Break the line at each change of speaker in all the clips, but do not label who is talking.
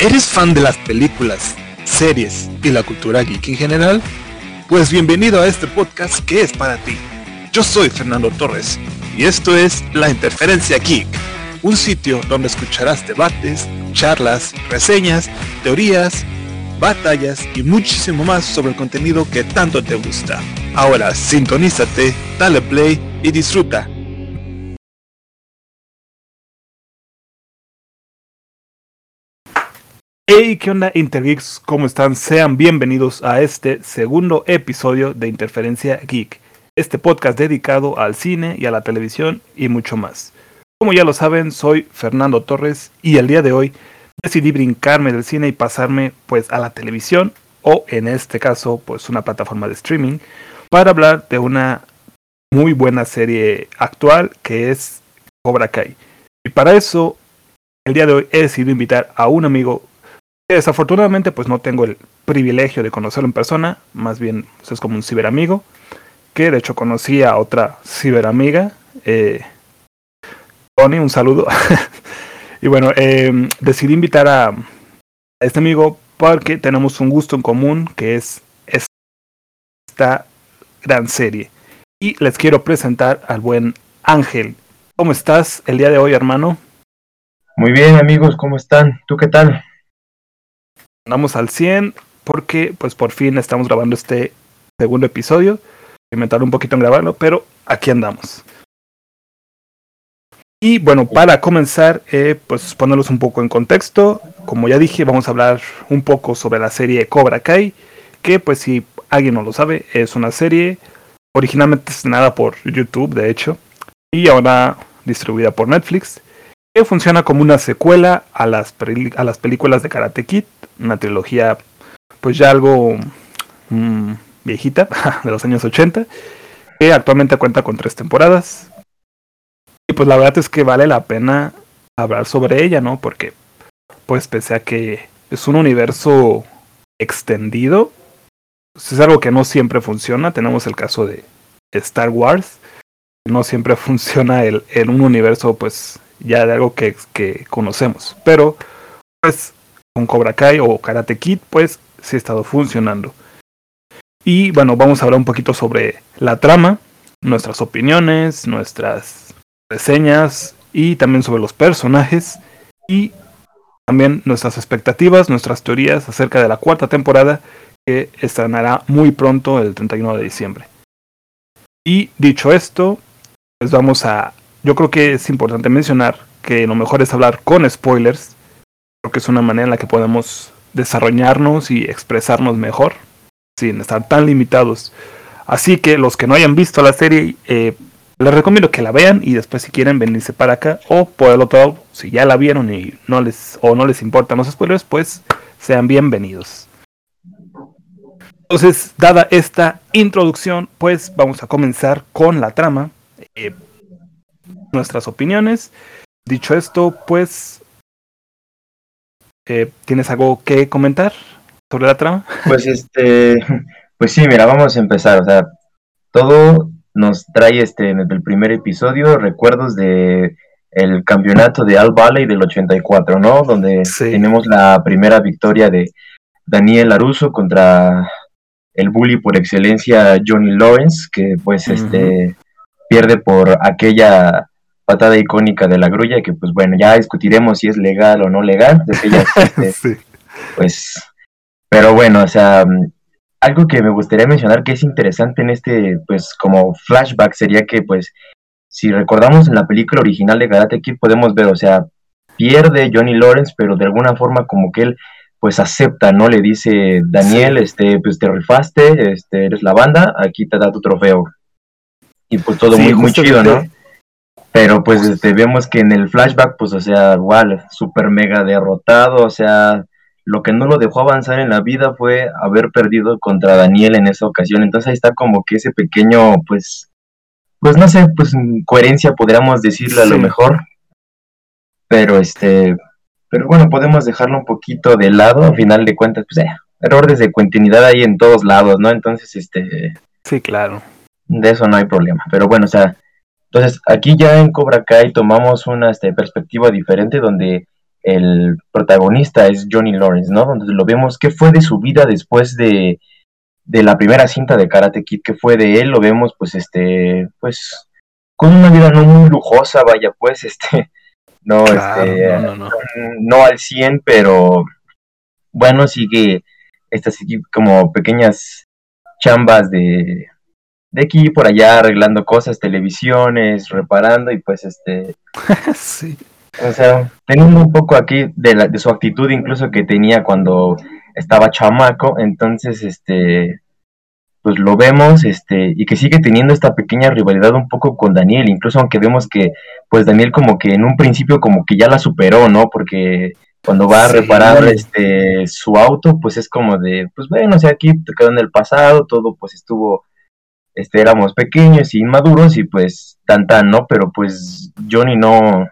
¿Eres fan de las películas, series y la cultura geek en general? Pues bienvenido a este podcast que es para ti. Yo soy Fernando Torres y esto es La Interferencia Geek, un sitio donde escucharás debates, charlas, reseñas, teorías, batallas y muchísimo más sobre el contenido que tanto te gusta. Ahora sintonízate, dale play y disfruta. Hey, ¿qué onda Intergeeks? ¿Cómo están? Sean bienvenidos a este segundo episodio de Interferencia Geek, este podcast dedicado al cine y a la televisión y mucho más. Como ya lo saben, soy Fernando Torres y el día de hoy decidí brincarme del cine y pasarme pues a la televisión o en este caso pues una plataforma de streaming para hablar de una muy buena serie actual que es Cobra Kai. Y para eso el día de hoy he decidido invitar a un amigo Desafortunadamente, pues no tengo el privilegio de conocerlo en persona, más bien pues, es como un ciberamigo, que de hecho conocí a otra ciberamiga, eh, Tony, un saludo. y bueno, eh, decidí invitar a, este amigo porque tenemos un gusto en común, que es esta gran serie. Y les quiero presentar al buen Ángel. ¿Cómo estás el día de hoy, hermano?
Muy bien, amigos, ¿cómo están? ¿Tú qué tal?
Andamos al 100 porque pues por fin estamos grabando este segundo episodio. Me tardé un poquito en grabarlo, pero aquí andamos. Y bueno, para comenzar, eh, pues ponerlos un poco en contexto. Como ya dije, vamos a hablar un poco sobre la serie Cobra Kai, que pues si alguien no lo sabe, es una serie originalmente estrenada por YouTube, de hecho, y ahora distribuida por Netflix, que funciona como una secuela a las, a las películas de Karate Kid una trilogía pues ya algo mm, viejita, de los años 80, que actualmente cuenta con tres temporadas. Y pues la verdad es que vale la pena hablar sobre ella, ¿no? Porque pues pese a que es un universo extendido, pues, es algo que no siempre funciona. Tenemos el caso de Star Wars, no siempre funciona el, en un universo pues ya de algo que, que conocemos. Pero pues con Cobra Kai o Karate Kid, pues sí ha estado funcionando. Y bueno, vamos a hablar un poquito sobre la trama, nuestras opiniones, nuestras reseñas y también sobre los personajes y también nuestras expectativas, nuestras teorías acerca de la cuarta temporada que estrenará muy pronto el 31 de diciembre. Y dicho esto, pues vamos a... Yo creo que es importante mencionar que lo mejor es hablar con spoilers que es una manera en la que podemos desarrollarnos y expresarnos mejor sin estar tan limitados. Así que los que no hayan visto la serie, eh, les recomiendo que la vean y después si quieren venirse para acá o por el otro lado, si ya la vieron y no les o no les importan los spoilers, pues sean bienvenidos. Entonces, dada esta introducción, pues vamos a comenzar con la trama, eh, nuestras opiniones. Dicho esto, pues eh, ¿Tienes algo que comentar sobre la trama?
Pues este, pues sí, mira, vamos a empezar. O sea, todo nos trae este desde el primer episodio recuerdos de el campeonato de Al Valley del 84, ¿no? Donde tenemos la primera victoria de Daniel Aruso contra el bully por excelencia Johnny Lawrence, que pues este pierde por aquella patada icónica de la grulla, que pues bueno, ya discutiremos si es legal o no legal, de que ya existe, pues, pero bueno, o sea, algo que me gustaría mencionar que es interesante en este, pues, como flashback sería que, pues, si recordamos en la película original de Karate Kid, podemos ver, o sea, pierde Johnny Lawrence, pero de alguna forma como que él, pues, acepta, ¿no? Le dice, Daniel, este, pues, te rifaste, este, eres la banda, aquí te da tu trofeo. Y pues todo muy, muy chido, ¿no? Pero pues este, vemos que en el flashback, pues, o sea, igual, súper mega derrotado, o sea, lo que no lo dejó avanzar en la vida fue haber perdido contra Daniel en esa ocasión. Entonces ahí está como que ese pequeño, pues, pues no sé, pues coherencia podríamos decirle a lo mejor. Pero este, pero bueno, podemos dejarlo un poquito de lado, a final de cuentas, pues eh, errores de continuidad ahí en todos lados, ¿no? Entonces, este...
Sí, claro.
De eso no hay problema. Pero bueno, o sea, Entonces, aquí ya en Cobra Kai tomamos una este, perspectiva diferente donde el protagonista es Johnny Lawrence, ¿no? Donde lo vemos qué fue de su vida después de, de la primera cinta de Karate Kid, que fue de él, lo vemos pues este, pues con una vida no muy lujosa, vaya, pues este, no, este, no, no, no, al 100, pero bueno, sigue estas como pequeñas chambas de, de aquí y por allá arreglando cosas, televisiones, reparando y pues este... sí. O sea, teniendo un poco aquí de, la, de su actitud incluso que tenía cuando estaba chamaco, entonces este pues lo vemos este y que sigue teniendo esta pequeña rivalidad un poco con Daniel, incluso aunque vemos que pues Daniel como que en un principio como que ya la superó, ¿no? Porque cuando va a reparar este su auto, pues es como de pues bueno, o sea, aquí te quedó en el pasado, todo pues estuvo este, éramos pequeños y inmaduros y pues tan tan, ¿no? Pero pues Johnny no,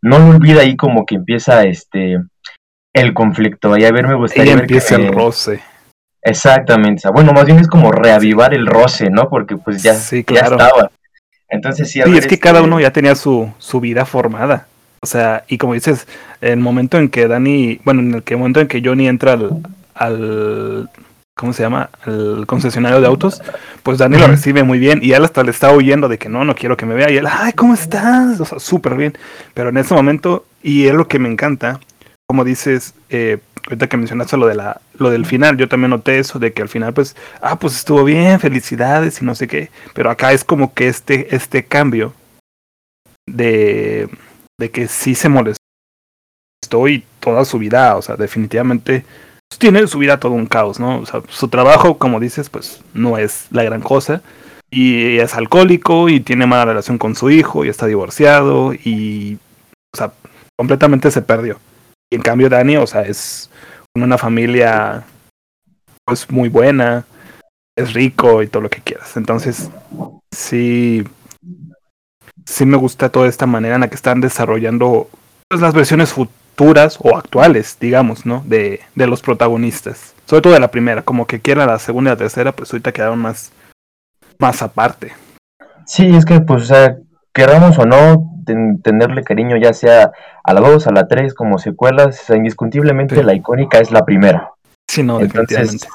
no lo olvida ahí como que empieza este el conflicto. Ahí a ver, me gustaría
empieza el roce.
Exactamente. Bueno, más bien es como reavivar el roce, ¿no? Porque pues ya, ya estaba. Entonces sí,
es que cada este uno ya tenía su, su vida formada. O sea, y como dices, el momento en que Dani, bueno, en el que momento en que Johnny entra al ¿cómo se llama? El concesionario de autos, pues Dani lo recibe muy bien y él hasta le está huyendo de que no, no quiero que me vea y él, ay, ¿cómo estás? O sea, súper bien. Pero en ese momento, y es lo que me encanta, como dices, eh, ahorita que mencionaste lo, de la, lo del final, yo también noté eso, de que al final, pues, ah, pues estuvo bien, felicidades y no sé qué, pero acá es como que este, este cambio de, de que sí se molestó y toda su vida, o sea, definitivamente tiene su vida todo un caos, ¿no? O sea, su trabajo, como dices, pues no es la gran cosa. Y es alcohólico y tiene mala relación con su hijo y está divorciado y, o sea, completamente se perdió. Y en cambio Dani, o sea, es una familia pues muy buena, es rico y todo lo que quieras. Entonces, sí, sí me gusta toda esta manera en la que están desarrollando pues, las versiones futuras o actuales, digamos, ¿no? De, de los protagonistas. Sobre todo de la primera, como que quiera la segunda y la tercera, pues ahorita quedaron más, más aparte.
Sí, es que, pues, o sea, queramos o no tenerle cariño, ya sea a la 2, a la 3, como secuelas, indiscutiblemente la icónica es la primera.
Sí, no, definitivamente.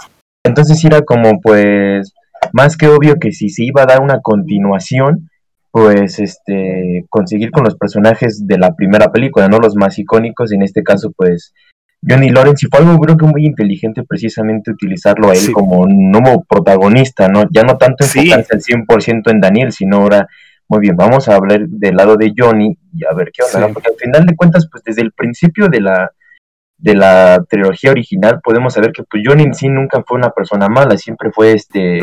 Entonces era como, pues, más que obvio que si se iba a dar una continuación, pues este conseguir con los personajes de la primera película, no los más icónicos, en este caso pues Johnny Lawrence y fue algo creo que muy inteligente precisamente utilizarlo a él como nuevo protagonista, ¿no? Ya no tanto enfocarse al 100% en Daniel, sino ahora muy bien, vamos a hablar del lado de Johnny y a ver qué onda, porque al final de cuentas pues desde el principio de la de la trilogía original podemos saber que pues Johnny en sí nunca fue una persona mala, siempre fue este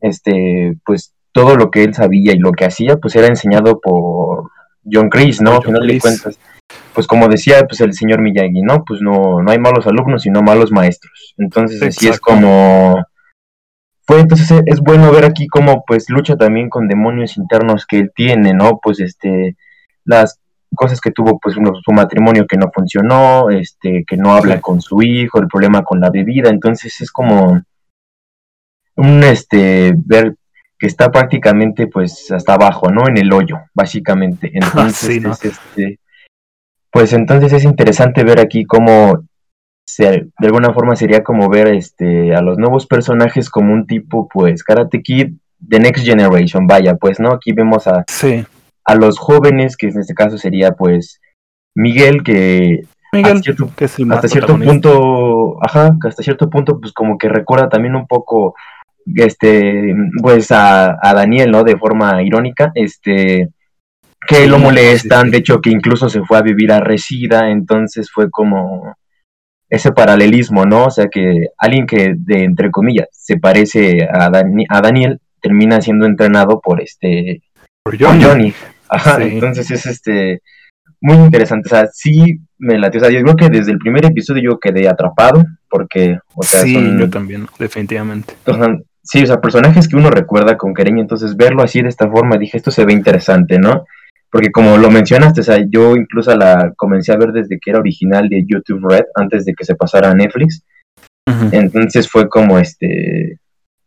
este pues todo lo que él sabía y lo que hacía, pues era enseñado por John Chris, ¿no? Al final de cuentas, pues como decía pues el señor Miyagi, ¿no? Pues no, no hay malos alumnos, sino malos maestros. Entonces así es como fue entonces es bueno ver aquí cómo pues lucha también con demonios internos que él tiene, ¿no? Pues este las cosas que tuvo pues su matrimonio que no funcionó, este que no habla con su hijo, el problema con la bebida, entonces es como un este ver que está prácticamente pues hasta abajo, ¿no? En el hoyo, básicamente. Entonces, este, pues entonces es interesante ver aquí cómo se, de alguna forma sería como ver este a los nuevos personajes como un tipo pues Karate Kid The Next Generation, vaya, pues, ¿no? Aquí vemos a, a los jóvenes, que en este caso sería pues Miguel, que
Miguel, cierto, que es
hasta cierto punto, ajá, hasta cierto punto pues como que recuerda también un poco este, pues a, Daniel, ¿no? De forma irónica, este, que lo molestan, de hecho que incluso se fue a vivir a Resida, entonces fue como ese paralelismo, ¿no? O sea que alguien que de entre comillas se parece a, a Daniel termina siendo entrenado por este
por Johnny.
Ajá, entonces es este muy interesante, o sea, sí me latió, o sea, yo creo que desde el primer episodio yo quedé atrapado porque, o sea,
sí, yo también, definitivamente.
Sí, o sea, personajes que uno recuerda con cariño, entonces verlo así de esta forma, dije, esto se ve interesante, ¿no? Porque como lo mencionaste, o sea, yo incluso la comencé a ver desde que era original de YouTube Red, antes de que se pasara a Netflix. Entonces fue como este,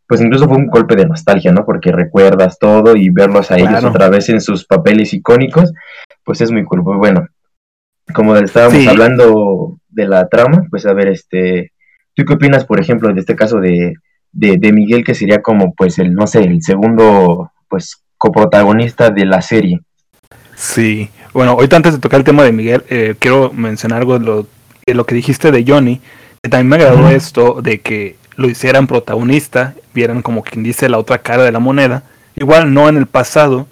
pues incluso fue un golpe de nostalgia, ¿no? Porque recuerdas todo y verlos a ellos otra vez en sus papeles icónicos, pues es muy cool. Pues bueno, como estábamos hablando de la trama, pues a ver, este, ¿tú qué opinas, por ejemplo, de este caso de, de, Miguel, que sería como, pues, el, no sé, el segundo, pues, coprotagonista de la serie?
Sí, bueno, ahorita antes de tocar el tema de Miguel, eh, quiero mencionar algo de lo, de lo, que dijiste de Johnny, que también me agradó esto de que lo hicieran protagonista, vieran como quien dice la otra cara de la moneda, igual no en el pasado,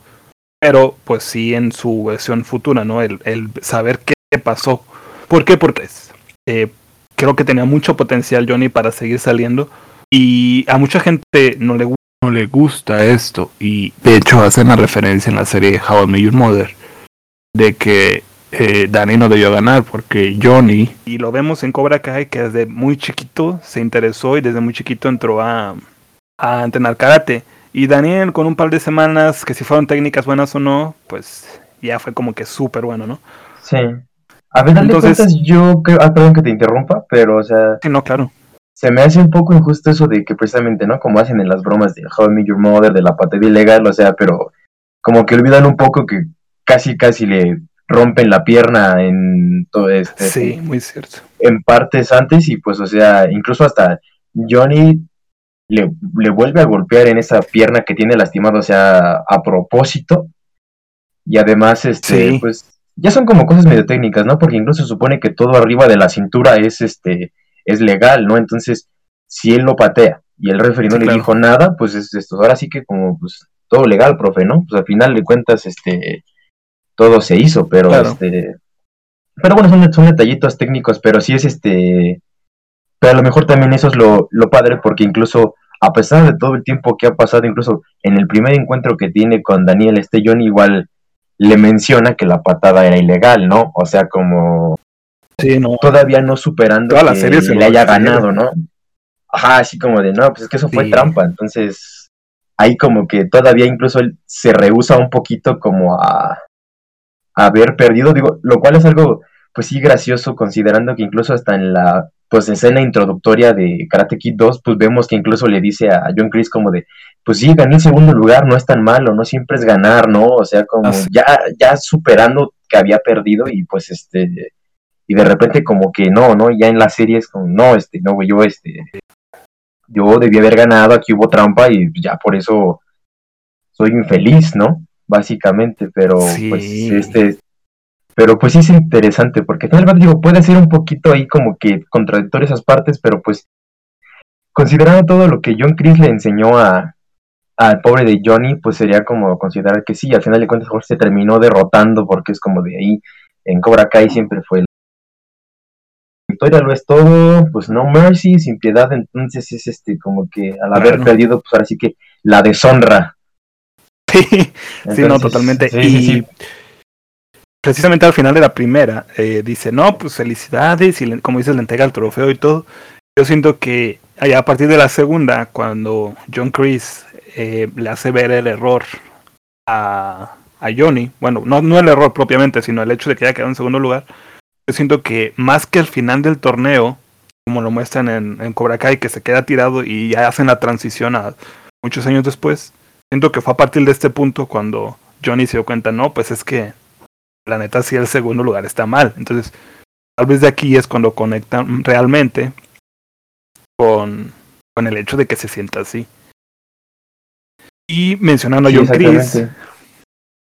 pero pues sí en su versión futura, ¿no? El, el saber qué pasó. ¿Por qué? Porque eh, creo que tenía mucho potencial Johnny para seguir saliendo y a mucha gente no le, no le gusta esto. Y de hecho hacen la referencia en la serie How I Met Your Mother de que eh, Danny no debió ganar porque Johnny y lo vemos en Cobra Kai que desde muy chiquito se interesó y desde muy chiquito entró a, a entrenar karate. Y Daniel con un par de semanas que si fueron técnicas buenas o no pues ya fue como que súper bueno no
sí. A ver, Entonces, yo creo, ah, perdón que te interrumpa, pero, o sea...
Sí, no, claro.
Se me hace un poco injusto eso de que precisamente, ¿no? Como hacen en las bromas de How I Met Your Mother, de la patada ilegal, o sea, pero como que olvidan un poco que casi, casi le rompen la pierna en todo este...
Sí, muy cierto.
En partes antes y pues, o sea, incluso hasta Johnny le, le vuelve a golpear en esa pierna que tiene lastimado, o sea, a propósito. Y además, este, pues ya son como cosas medio técnicas, ¿no? Porque incluso se supone que todo arriba de la cintura es este es legal, ¿no? Entonces, si él lo patea y el referee no le dijo nada, pues es esto. Ahora sí que como pues todo legal, profe, ¿no? Pues al final de cuentas este todo se hizo, pero este pero bueno, son, son detallitos técnicos, pero sí es este pero a lo mejor también eso es lo, lo padre porque incluso a pesar de todo el tiempo que ha pasado, incluso en el primer encuentro que tiene con Daniel este igual le menciona que la patada era ilegal, ¿no? O sea, como todavía no superando
Toda que
le haya ganado, ¿no? Ajá, así como de, no, pues es que eso fue trampa, entonces ahí como que todavía incluso él se rehúsa un poquito como a, a haber perdido, digo, lo cual es algo, pues sí, gracioso, considerando que incluso hasta en la pues escena introductoria de Karate Kid 2, pues vemos que incluso le dice a John Chris como de, pues sí, gané en segundo lugar, no es tan malo, no siempre es ganar, ¿no? O sea, como ya, ya superando que había perdido y pues este, y de repente como que no, ¿no? Ya en la serie es como, no, este, no, güey, yo este, yo debí haber ganado, aquí hubo trampa y ya por eso soy infeliz, ¿no? Básicamente, pero pues este, pero pues sí es interesante, porque tal digo, puede ser un poquito ahí como que contradictorio esas partes, pero pues considerando todo lo que John Chris le enseñó a al pobre de Johnny, pues sería como considerar que sí, al final de cuentas se terminó derrotando, porque es como de ahí, en Cobra Kai siempre fue victoria lo es todo, pues no mercy, sin piedad, entonces es este como que al haber perdido, pues ahora sí que la deshonra.
Sí, sí, no, totalmente. y precisamente al final de la primera, eh, dice, no, pues felicidades, y como dices, le entrega el trofeo y todo. Yo siento que allá a partir de la segunda, cuando John Chris eh, le hace ver el error a, a Johnny, bueno, no, no el error propiamente, sino el hecho de que haya quedado en segundo lugar, yo siento que más que al final del torneo, como lo muestran en, en Cobra Kai, que se queda tirado y ya hacen la transición a muchos años después, siento que fue a partir de este punto cuando Johnny se dio cuenta, no, pues es que la neta si el segundo lugar está mal. Entonces, tal vez de aquí es cuando conectan realmente con, con el hecho de que se sienta así. Y mencionando a John Chris,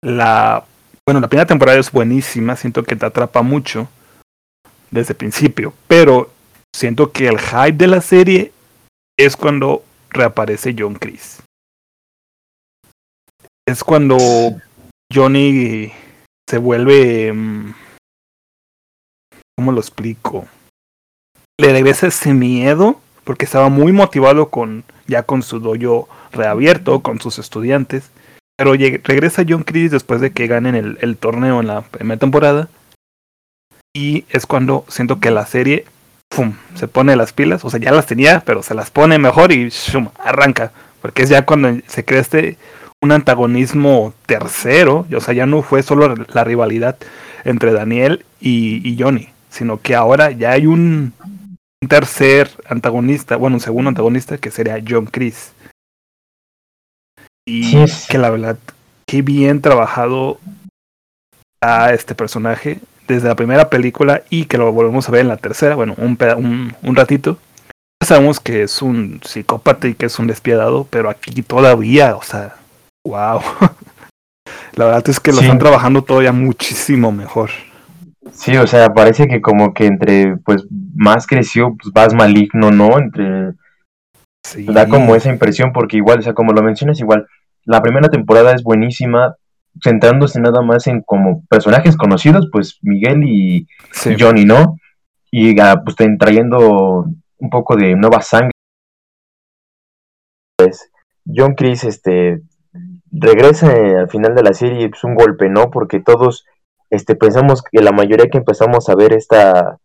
la, bueno, la primera temporada es buenísima, siento que te atrapa mucho desde el principio, pero siento que el hype de la serie es cuando reaparece John Chris. Es cuando Johnny se vuelve... Mm, ¿Cómo lo explico? Le regresa ese miedo porque estaba muy motivado con ya con su dojo reabierto, con sus estudiantes. Pero regresa John Chris después de que ganen el, el, torneo en la primera temporada. Y es cuando siento que la serie ¡pum! se pone las pilas. O sea, ya las tenía, pero se las pone mejor y ¡shum! arranca. Porque es ya cuando se crea este un antagonismo tercero, o sea, ya no fue solo la rivalidad entre Daniel y, Johnny, sino que ahora ya hay un, tercer antagonista, bueno, un segundo antagonista que sería John Chris. Y que la verdad, qué bien trabajado a este personaje desde la primera película y que lo volvemos a ver en la tercera, bueno, un, un, un ratito. Sabemos que es un psicópata y que es un despiadado, pero aquí todavía, o sea, wow. la verdad es que lo están trabajando todavía muchísimo mejor.
Sí, o sea, parece que como que entre, pues, más creció, pues, más maligno, ¿no? Entre... Sí. Da como esa impresión, porque igual, o sea, como lo mencionas, igual, la primera temporada es buenísima, centrándose nada más en como personajes conocidos, pues Miguel y, Johnny, ¿no? Y ah, pues trayendo un poco de nueva sangre. Pues John Chris este regresa al final de la serie, es pues, un golpe, ¿no? Porque todos este pensamos que la mayoría que empezamos a ver esta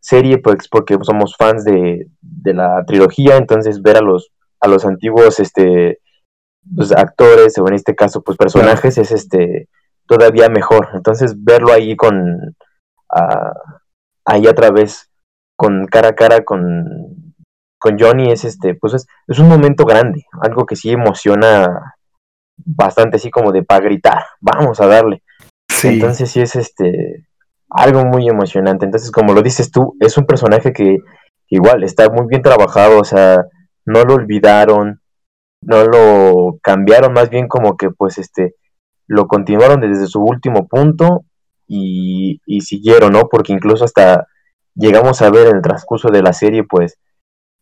serie pues porque somos fans de, de la trilogía, entonces ver a los a los antiguos este pues, actores o en este caso pues personajes es este todavía mejor. Entonces verlo ahí con ahí otra vez con cara a cara con, con Johnny es este pues es, es, un momento grande, algo que sí emociona bastante así como de para gritar, vamos a darle. Entonces sí es este algo muy emocionante. Entonces como lo dices tú, es un personaje que igual está muy bien trabajado, o sea, no lo olvidaron, no lo cambiaron, más bien como que pues este lo continuaron desde su último punto y, siguieron, ¿no? Porque incluso hasta llegamos a ver en el transcurso de la serie pues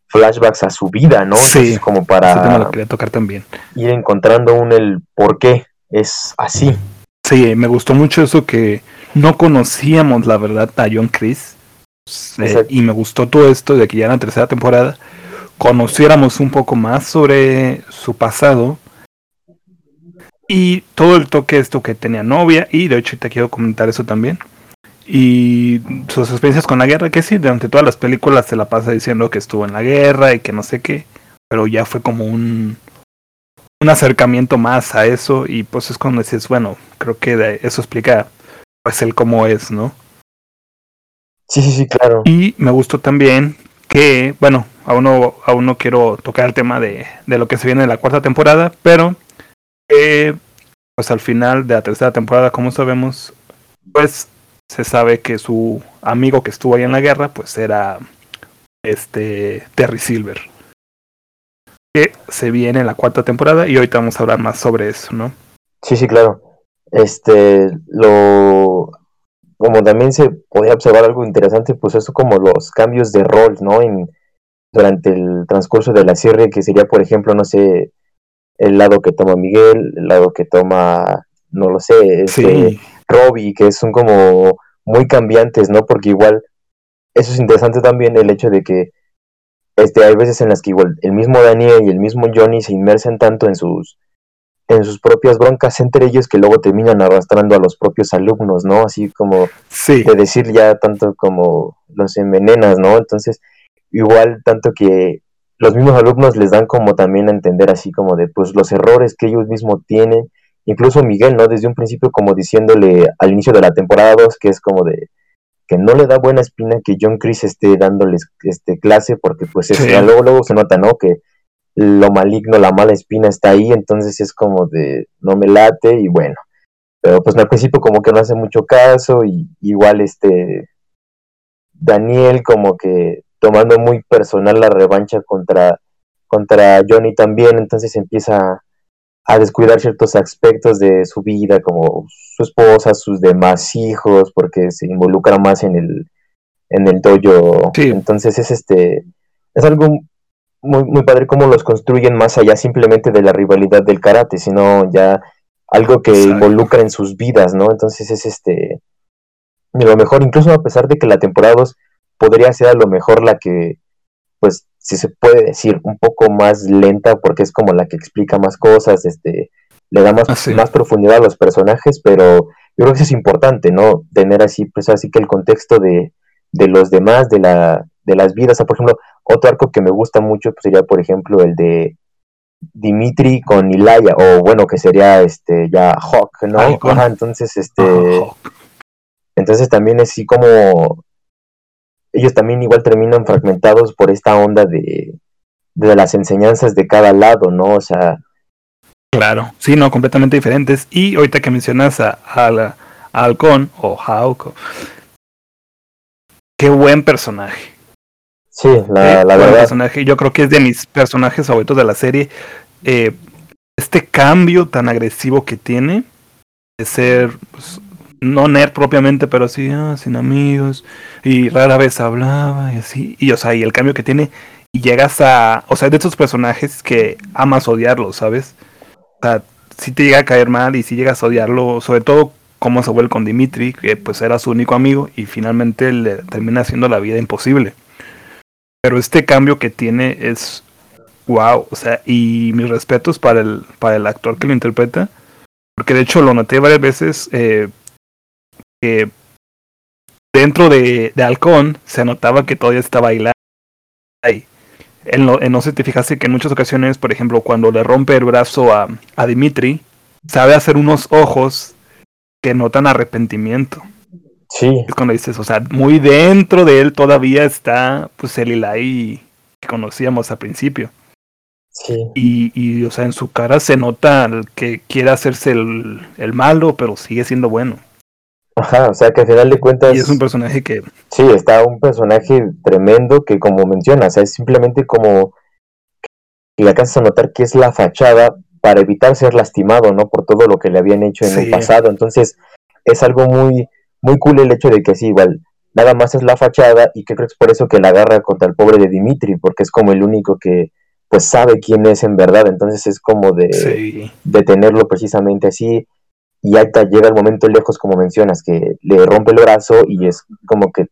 flashbacks a su vida, ¿no?
Sí,
como para
lo quería tocar también.
ir encontrando un el por qué es así.
Sí, me gustó mucho eso que no conocíamos la verdad a John Chris. Eh, y me gustó todo esto de que ya en la tercera temporada conociéramos un poco más sobre su pasado y todo el toque esto que tenía novia y de hecho te quiero comentar eso también y sus experiencias con la guerra que sí durante todas las películas se la pasa diciendo que estuvo en la guerra y que no sé qué pero ya fue como un un acercamiento más a eso y pues es cuando dices bueno creo que eso explica pues el cómo es no
sí sí sí claro.
Y me gustó también que bueno aún no, aún no quiero tocar el tema de, de lo que se viene en la cuarta temporada, pero eh, pues al final de la tercera temporada, como sabemos, pues se sabe que su amigo que estuvo ahí en la guerra, pues era este Terry Silver. Que se viene en la cuarta temporada y ahorita vamos a hablar más sobre eso, ¿no?
Sí, sí, claro. Este, lo, como también se podía observar algo interesante, pues eso como los cambios de rol, ¿no? En, durante el transcurso de la serie, que sería, por ejemplo, no sé, el lado que toma Miguel, el lado que toma, no lo sé, este, Robbie, que son como muy cambiantes, ¿no? Porque igual, eso es interesante también el hecho de que este, hay veces en las que igual el mismo Daniel y el mismo Johnny se inmersen tanto en sus en sus propias broncas entre ellos que luego terminan arrastrando a los propios alumnos, ¿no? Así como de decir ya tanto como los envenenas, ¿no? Entonces, igual tanto que los mismos alumnos les dan como también a entender así como de pues los errores que ellos mismos tienen, incluso Miguel, ¿no? Desde un principio como diciéndole al inicio de la temporada 2 que es como de que no le da buena espina que John Chris esté dándoles este clase porque pues luego luego se nota, ¿no? Que lo maligno, la mala espina está ahí, entonces es como de no me late y bueno, pero pues al principio como que no hace mucho caso y igual este Daniel como que tomando muy personal la revancha contra, contra Johnny también, entonces empieza a descuidar ciertos aspectos de su vida, como su esposa, sus demás hijos, porque se involucra más en el, en el dojo. Entonces es este, es algo muy, muy padre cómo los construyen más allá simplemente de la rivalidad del karate, sino ya algo que involucra en sus vidas, ¿no? Entonces es este, lo mejor, incluso a pesar de que la temporada 2 podría ser a lo mejor la que, pues, si se puede decir, un poco más lenta, porque es como la que explica más cosas, este, le da más, ah, más profundidad a los personajes, pero yo creo que eso es importante, ¿no? Tener así, pues así que el contexto de, de los demás, de la, de las vidas. por ejemplo, otro arco que me gusta mucho pues, sería, por ejemplo, el de Dimitri con Ilaya, o bueno, que sería este ya Hawk, ¿no? entonces, este. Entonces también es así como ellos también igual terminan fragmentados por esta onda de, de las enseñanzas de cada lado, ¿no? O sea,
Claro, sí, no, completamente diferentes. Y ahorita que mencionas a, a, Halcón o Hauko, qué buen personaje.
Sí, la, la verdad.
Personaje. Yo creo que es de mis personajes favoritos de la serie. Eh, este cambio tan agresivo que tiene de ser, pues, no nerd propiamente, pero así, ah, sin amigos, y rara vez hablaba y así. Y, o sea, y el cambio que tiene, y llegas a, o sea, de esos personajes que amas odiarlos, ¿sabes? sea, si te llega a caer mal y si llegas a odiarlo, sobre todo como se vuelve con Dimitri, que pues era su único amigo y finalmente le termina haciendo la vida imposible. Pero este cambio que tiene es wow, o sea, y mis respetos para el, para el actor que lo interpreta, porque de hecho lo noté varias veces eh, que dentro de, de Halcón se notaba que todavía estaba ahí no sé si te fijaste que en muchas ocasiones, por ejemplo, cuando le rompe el brazo a, a Dimitri, sabe hacer unos ojos que notan arrepentimiento.
Sí.
Es cuando dices, o sea, muy dentro de él todavía está pues el Ilai que conocíamos al principio.
Sí.
Y, y, o sea, en su cara se nota que quiere hacerse el, el malo, pero sigue siendo bueno.
Ajá, o sea que al final de cuentas...
Y es un personaje que...
Sí, está un personaje tremendo que como mencionas, es simplemente como que le alcanzas a notar que es la fachada para evitar ser lastimado, ¿no? Por todo lo que le habían hecho en el pasado. Entonces, es algo muy, muy cool el hecho de que sí, igual, nada más es la fachada y que creo que es por eso que la agarra contra el pobre de Dimitri, porque es como el único que pues sabe quién es en verdad, entonces es como de, de tenerlo precisamente así y hasta llega el momento lejos, como mencionas, que le rompe el brazo y es como que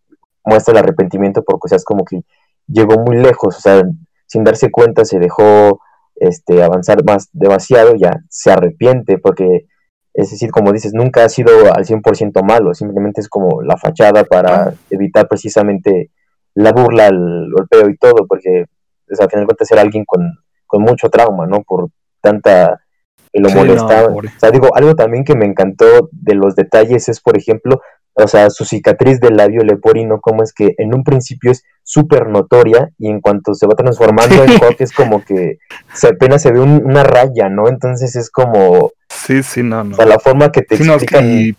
muestra el arrepentimiento porque, o sea, es como que llegó muy lejos, o sea, sin darse cuenta se dejó este, avanzar más demasiado, ya se arrepiente porque, es decir, como dices, nunca ha sido al 100% malo, simplemente es como la fachada para evitar precisamente la burla, el golpeo y todo, porque o sea, al final de cuentas era alguien con, con mucho trauma, ¿no? Por tanta lo molestaba. o sea, digo, algo también que me encantó de los detalles es, por ejemplo, o sea, su cicatriz del labio leporino, como es que en un principio es súper notoria y en cuanto se va transformando en Hawk es como que se, apenas se ve una raya, ¿no? Entonces es como...
Sí, sí, no, no.
O sea, la forma que te explican...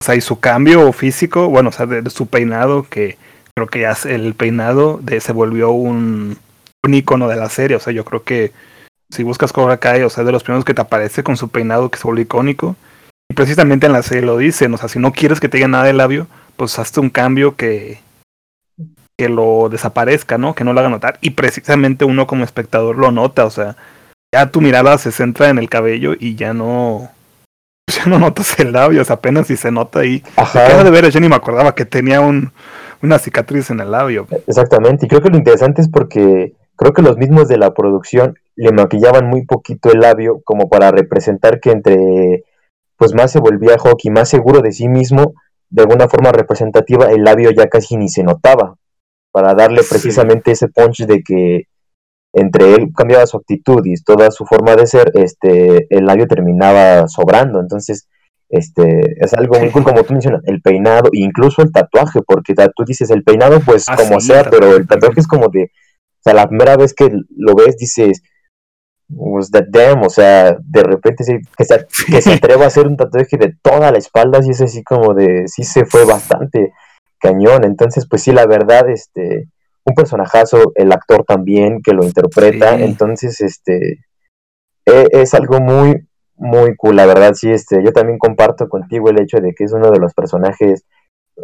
O sea, y su cambio físico, bueno, o sea, de, su peinado, que creo que ya el peinado de, se volvió un, un icono de la serie, o sea, yo creo que si buscas Cobra Kai, o sea, de los primeros que te aparece con su peinado que se vuelve icónico. Y precisamente en la serie lo dicen, o sea, si no quieres que te diga nada de labio, pues hazte un cambio que, que lo desaparezca, ¿no? Que no lo haga notar. Y precisamente uno como espectador lo nota, o sea, ya tu mirada se centra en el cabello y ya no ya no notas el labio, o sea, apenas si se nota ahí. Ajá. de ver, yo ni me acordaba que tenía un, una cicatriz en el labio.
Exactamente, y creo que lo interesante es porque creo que los mismos de la producción le maquillaban muy poquito el labio como para representar que entre pues más se volvía hockey, más seguro de sí mismo, de alguna forma representativa, el labio ya casi ni se notaba, para darle precisamente ese punch de que entre él cambiaba su actitud y toda su forma de ser, este, el labio terminaba sobrando. Entonces, este, es algo muy cool, como tú mencionas, el peinado, incluso el tatuaje, porque tú dices el peinado, pues ah, como sea, pero el tatuaje es como de, o sea, la primera vez que lo ves dices, was that damn, o sea, de repente que, se, que se atreva a hacer un tatuaje de toda la espalda, y es así como de, sí se fue bastante cañón, entonces pues sí, la verdad, este, un personajazo, el actor también que lo interpreta, entonces, este, e, es, algo muy, muy cool, la verdad, sí, este, yo también comparto contigo el hecho de que es uno de los personajes,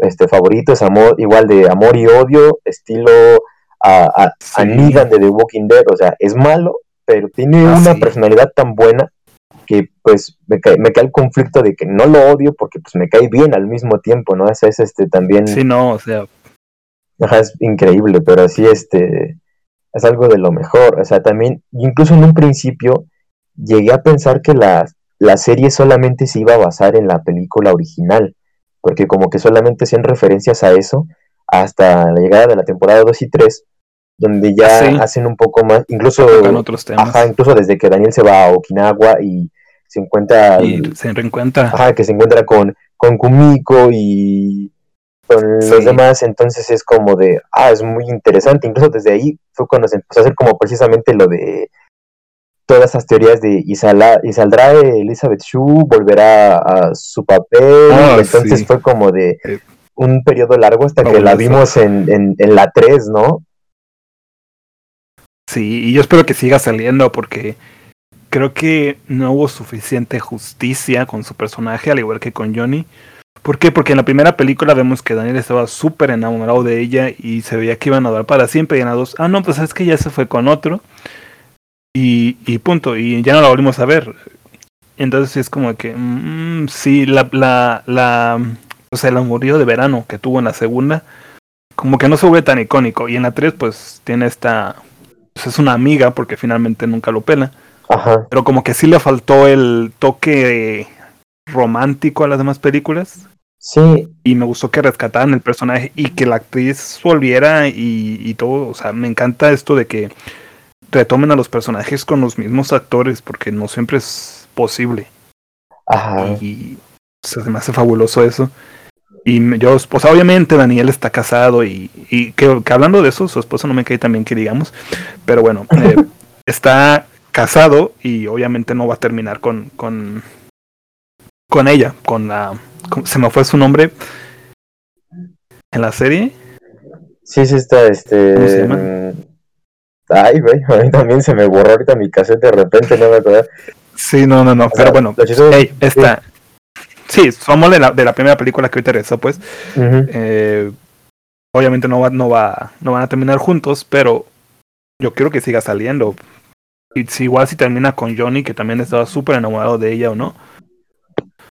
este, favoritos, amor, igual de amor y odio, estilo a, a, Negan de The Walking Dead, o sea, es malo, pero tiene ah, una personalidad tan buena que pues me cae, me cae el conflicto de que no lo odio porque pues me cae bien al mismo tiempo, ¿no? Ese es este también...
Sí, no, o sea...
Ajá, es increíble, pero sí, este, es algo de lo mejor, o sea, también, incluso en un principio llegué a pensar que la, la serie solamente se iba a basar en la película original, porque como que solamente hacían referencias a eso hasta la llegada de la temporada 2 y 3, donde ya hacen un poco más, incluso, Ajá, incluso desde que Daniel se va a Okinawa y se encuentra...
Y se reencuentra.
Ajá, que se encuentra con, con Kumiko y con los demás, entonces es como de, ah, es muy interesante, incluso desde ahí fue cuando se empezó a hacer como precisamente lo de todas esas teorías de y, saldrá Elizabeth Shue, volverá a su papel, ah, entonces fue como de eh, un periodo largo hasta que la vimos en, en, en, la 3, ¿no?
Sí, y yo espero que siga saliendo porque creo que no hubo suficiente justicia con su personaje, al igual que con Johnny. ¿Por qué? Porque en la primera película vemos que Daniel estaba súper enamorado de ella y se veía que iban a dar para siempre. Y en la dos, ah, no, pues es que ya se fue con otro. Y, punto, y ya no la volvimos a ver. Entonces es como que, mm, sí, la, la, la, o sea, el amorío de verano que tuvo en la segunda, como que no se ve tan icónico. Y en la 3, pues tiene esta, pues es una amiga porque finalmente nunca lo pela. Ajá. Pero como que sí le faltó el toque romántico a las demás películas.
Sí.
Y me gustó que rescataran el personaje y que la actriz volviera y, y todo. O sea, me encanta esto de que retomen a los personajes con los mismos actores, porque no siempre es posible.
Ajá.
Y se me hace fabuloso eso. Y yo, pues obviamente Daniel está casado y, y que, hablando de eso, su esposa no me cae también que digamos, pero bueno, eh, está casado y obviamente no va a terminar con, con, con ella, con la... se me fue su nombre en la serie.
Sí, sí está, este... ¿Cómo se llama? Ay, güey, a mí también se me borró ahorita mi cassette de repente, no me acuerdo.
Sí, no, no, no, pero bueno, hey, esta... Sí, somos de la, de la primera película que hoy te pues. eh, obviamente no va, no va, no van a terminar juntos, pero yo quiero que siga saliendo. Y si igual si termina con Johnny, que también estaba súper enamorado de ella o no.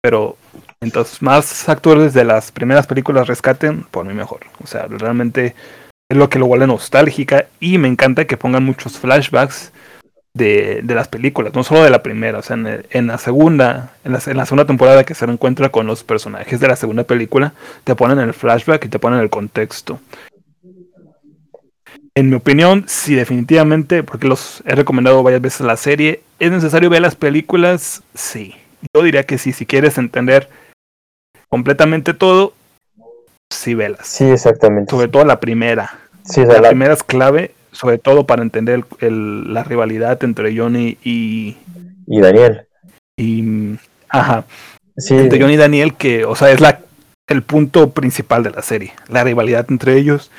Pero entonces más actores de las primeras películas rescaten, por mí mejor. O sea, realmente es lo que lo vuelve nostálgica y me encanta que pongan muchos flashbacks de, de las películas, no solo de la primera, o sea, en, en la segunda, en la, en la, segunda temporada que se encuentra con los personajes de la segunda película, te ponen el flashback y te ponen el contexto. En mi opinión, sí, definitivamente, porque los he recomendado varias veces la serie, ¿es necesario ver las películas? Sí. Yo diría que sí, si quieres entender completamente todo, sí velas.
Sí, exactamente.
Sobre todo la primera.
Sí,
la, primera es clave, sobre todo para entender el, la rivalidad entre Johnny y...
Y Daniel.
Y... Ajá. Sí. Entre Johnny y Daniel, que, o sea, es la, el punto principal de la serie. La rivalidad entre ellos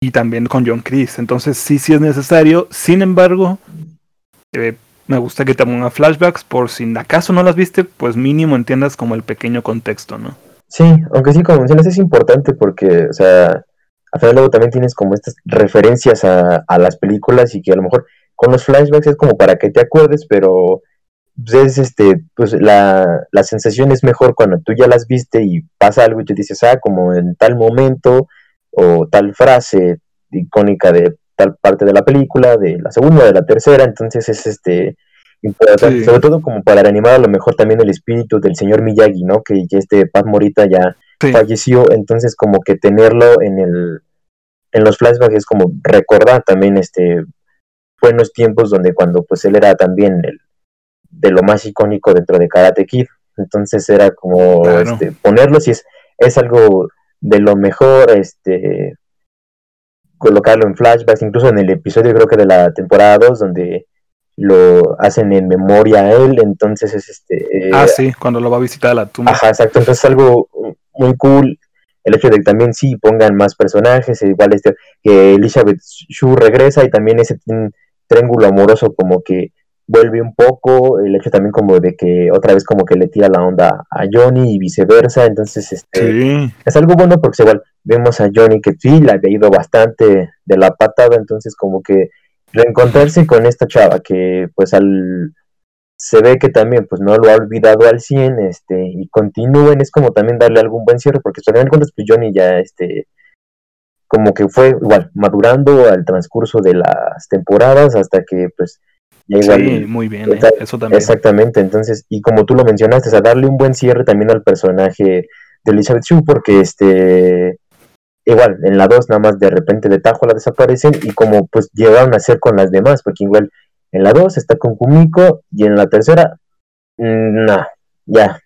y también con John Chris. Entonces sí, sí es necesario. Sin embargo, eh, me gusta que te pongan flashbacks por si acaso no las viste, pues mínimo entiendas como el pequeño contexto, ¿no?
Sí, aunque sí, como mencionas, es importante porque, o sea, al final luego también tienes como estas referencias a, a, las películas y que a lo mejor con los flashbacks es como para que te acuerdes, pero pues es este, pues la, la sensación es mejor cuando tú ya las viste y pasa algo y te dices, ah, como en tal momento o tal frase icónica de tal parte de la película, de la segunda, de la tercera, entonces es este importante, sobre todo como para reanimar a lo mejor también el espíritu del señor Miyagi, ¿no? Que este Paz Morita ya falleció, entonces como que tenerlo en el en los flashbacks es como recordar también este buenos tiempos donde cuando pues él era también el de lo más icónico dentro de Karate Kid, entonces era como este, ponerlo si es es algo de lo mejor este colocarlo en flashbacks, incluso en el episodio creo que de la temporada 2 donde lo hacen en memoria a él, entonces es este...
Eh, ah, sí, cuando lo va a visitar a la tumba.
Ajá, exacto, entonces es algo muy cool. El hecho de que también sí pongan más personajes, igual este, que Elizabeth Shue regresa y también ese triángulo amoroso como que vuelve un poco, el hecho también como de que otra vez como que le tira la onda a Johnny y viceversa, entonces este es algo bueno porque igual vemos a Johnny que sí le había ido bastante de la patada, entonces como que reencontrarse con esta chava que pues al se ve que también pues no lo ha olvidado al 100 este y continúen es como también darle algún buen cierre porque al final cuentas pues Johnny ya este como que fue igual madurando al transcurso de las temporadas hasta que pues
ya igual sí, muy bien ¿eh? eso también
exactamente entonces y como tú lo mencionaste a darle un buen cierre también al personaje de Elizabeth Shue porque este igual, en la 2 nada más de repente de tajo la desaparecen y como pues llegaron a ser con las demás, porque igual en la 2 está con Kumiko y en la tercera, mm, no, ya.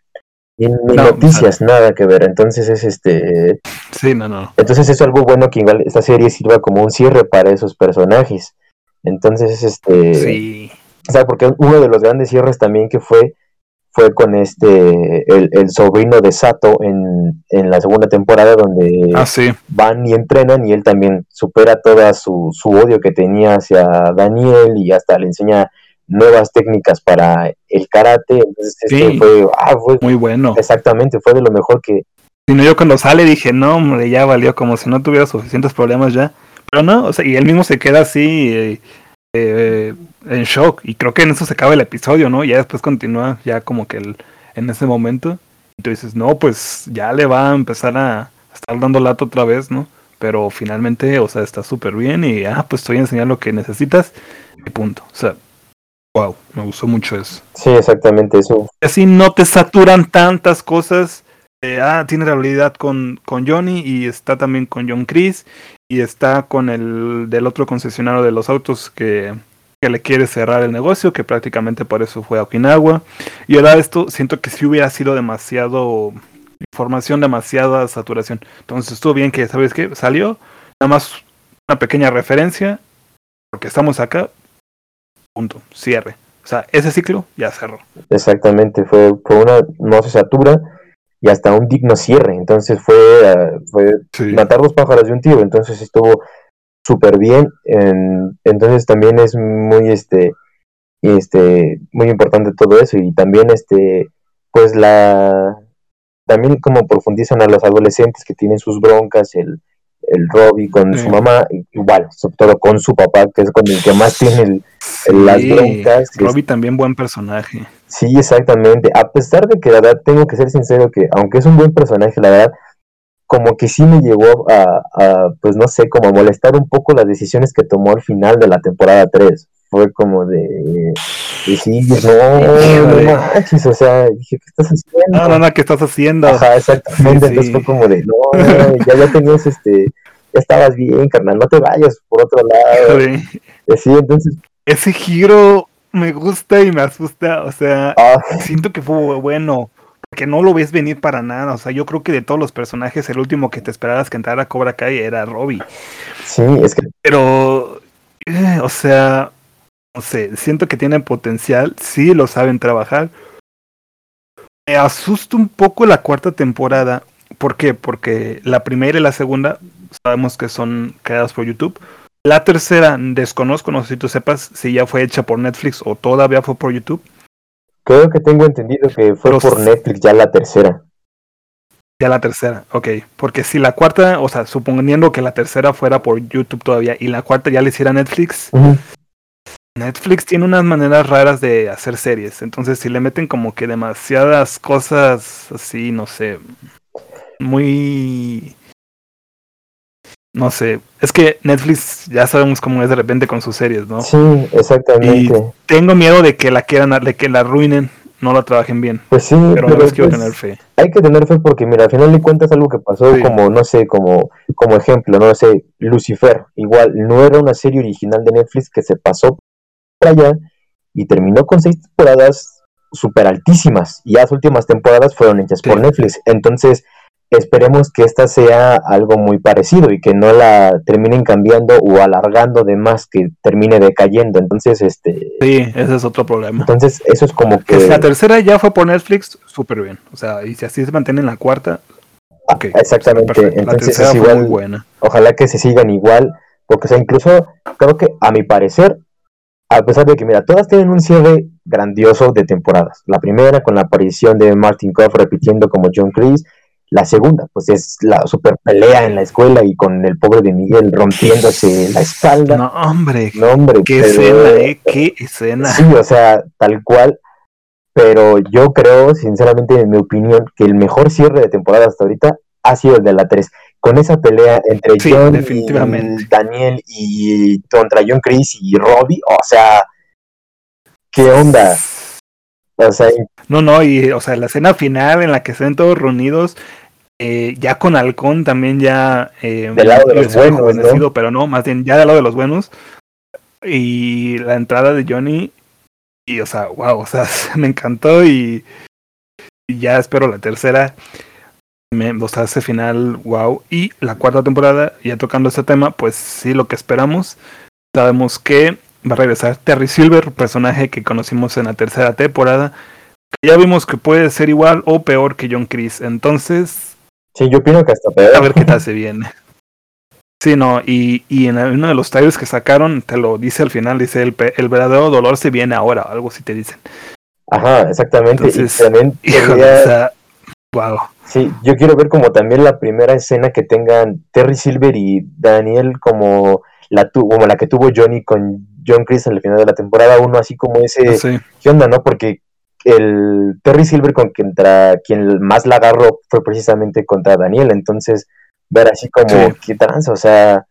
Y ni noticias, nada que ver. Entonces es este.
Sí, no, no.
Entonces es algo bueno que igual esta serie sirva como un cierre para esos personajes. Entonces es este.
Sí.
O sea, porque uno de los grandes cierres también que fue fue con este, el, sobrino de Sato en, la segunda temporada donde
ah,
van y entrenan y él también supera toda su, su odio que tenía hacia Daniel y hasta le enseña nuevas técnicas para el karate. Entonces, este ah, fue,
muy bueno.
Exactamente, fue de lo mejor que...
no, yo cuando sale dije, no, hombre, ya valió, como si no tuviera suficientes problemas ya. Pero no, o sea, y él mismo se queda así eh, en shock. Y creo que en eso se acaba el episodio, ¿no? Ya después continúa, ya como que el, en ese momento. Y tú dices, no, pues ya le va a empezar a, estar dando lato otra vez, ¿no? Pero finalmente, o sea, está súper bien y, ah, pues estoy enseñando lo que necesitas y punto. O sea, wow, me gustó mucho eso.
Sí, exactamente eso.
Así no te saturan tantas cosas. Eh, ah, tiene realidad con, con Johnny y está también con John Chris y está con el del otro concesionario de los autos que, le quiere cerrar el negocio, que prácticamente por eso fue a Okinawa. Y ahora esto siento que si hubiera sido demasiado información, demasiada saturación. Entonces estuvo bien que, ¿sabes qué? Salió, nada más una pequeña referencia, porque estamos acá, punto, cierre. O sea, ese ciclo ya cerró.
Exactamente, fue, fue una, no se satura, y hasta un digno cierre. Entonces fue, ah, fue matar dos pájaros de un tiro. Entonces estuvo súper bien. entonces también es muy este este muy importante todo eso y también este pues la también como profundizan a los adolescentes que tienen sus broncas el el Robbie con su mamá, igual, sobre todo con su papá, que es con el que más tiene las broncas.
Robbie también buen personaje.
Sí, exactamente. A pesar de que la verdad tengo que ser sincero que, aunque es un buen personaje, la verdad, como que sí me llevó a, pues no sé, como a molestar un poco las decisiones que tomó al final de la temporada 3. Fue como de, sí, no, no manches, o sea, dije, ¿qué estás haciendo?
No, no, no, ¿qué estás haciendo?
Ajá, exactamente, entonces fue como de, no, ya, ya tenías este, ya estabas bien, carnal, no te vayas por otro lado. Sí, entonces.
Ese giro me gusta y me asusta, o sea, ah. siento que fue bueno, porque no lo ves venir para nada, o sea, yo creo que de todos los personajes el último que te esperabas que entrara a Cobra Kai era Robbie.
Sí, es que...
Pero, eh, o sea, no sé, siento que tienen potencial, sí lo saben trabajar. Me asusta un poco la cuarta temporada, ¿por qué? Porque la primera y la segunda sabemos que son creadas por YouTube. La tercera, desconozco, no sé si tú sepas si ya fue hecha por Netflix o todavía fue por YouTube.
Creo que tengo entendido que fue por Netflix ya la tercera.
Ya la tercera, ok. Porque si la cuarta, o sea, suponiendo que la tercera fuera por YouTube todavía y la cuarta ya le hiciera Netflix, Netflix tiene unas maneras raras de hacer series. Entonces, si le meten como que demasiadas cosas así, no sé, muy no sé, es que Netflix ya sabemos cómo es de repente con sus series, ¿no?
Sí, exactamente.
Y tengo miedo de que la quieran, de que la arruinen, no la trabajen bien.
Pues sí,
pero, no quiero pues tener fe.
Hay que tener fe porque, mira, al final de cuentas algo que pasó como, no sé, como, como ejemplo, no sé, Lucifer, igual, no era una serie original de Netflix que se pasó para allá y terminó con seis temporadas súper altísimas y las últimas temporadas fueron hechas por Netflix. Entonces, esperemos que esta sea algo muy parecido y que no la terminen cambiando o alargando de más que termine decayendo. Entonces, este...
Sí, ese es otro problema.
Entonces, eso es como que...
la tercera ya fue por Netflix, súper bien. O sea, y si así se mantiene en la cuarta...
Ah, exactamente. Entonces es igual, buena. Ojalá que se sigan igual, porque o sea, incluso creo que a mi parecer, a pesar de que, mira, todas tienen un cierre grandioso de temporadas. La primera con la aparición de Martin Koff repitiendo como John Chris, la segunda, pues es la super pelea en la escuela y con el pobre de Miguel rompiéndose la espalda.
No, hombre.
No, hombre.
Qué escena, ¿eh? Qué escena.
Sí, o sea, tal cual. Pero yo creo, sinceramente, en mi opinión, que el mejor cierre de temporada hasta ahorita ha sido el de la 3. Con esa pelea entre John y Daniel y contra John Chris y Robbie, o sea, ¿qué onda? O sea,
no, no, y o sea, la escena final en la que estén todos reunidos, eh, ya con Halcón también ya...
Eh, del lado de los buenos,
Pero no, más bien ya del lado de los buenos. Y la entrada de Johnny, y o sea, wow, o sea, me encantó y, ya espero la tercera. Me, o sea, ese final, wow. Y la cuarta temporada, ya tocando ese tema, pues sí, lo que esperamos. Sabemos que va a regresar Terry Silver, personaje que conocimos en la tercera temporada, que ya vimos que puede ser igual o peor que John Chris. Entonces,
sí, yo opino que hasta peor.
A ver qué tal se viene. Sí, no, y, y en uno de los trailers que sacaron, te lo dice al final, dice el, el verdadero dolor se viene ahora, algo así te dicen.
Ajá, exactamente.
Entonces,
y también
híjole,
quería-
o sea, wow.
Sí, yo quiero ver como también la primera escena que tengan Terry Silver y Daniel como la, tu- como la que tuvo Johnny con John Chris al final de la temporada 1, así como ese,
Sí,
¿qué onda, no? Porque el Terry Silver con quien, tra- quien más la agarró fue precisamente contra Daniel, entonces ver así como,
Sí.
qué tranza, o sea,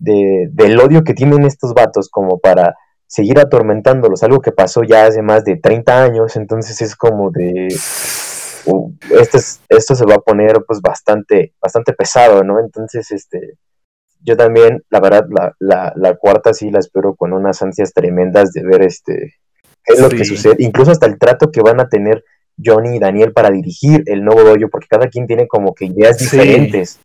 de, del odio que tienen estos vatos como para seguir atormentándolos, algo que pasó ya hace más de 30 años, entonces es como de uh, esto, es- esto se va a poner pues bastante, bastante pesado, ¿no? Entonces, este, yo también, la verdad, la, la, la cuarta sí la espero con unas ansias tremendas de ver este, qué es lo que sucede, incluso hasta el trato que van a tener Johnny y Daniel para dirigir el nuevo dojo, porque cada quien tiene como que ideas
Sí.
diferentes.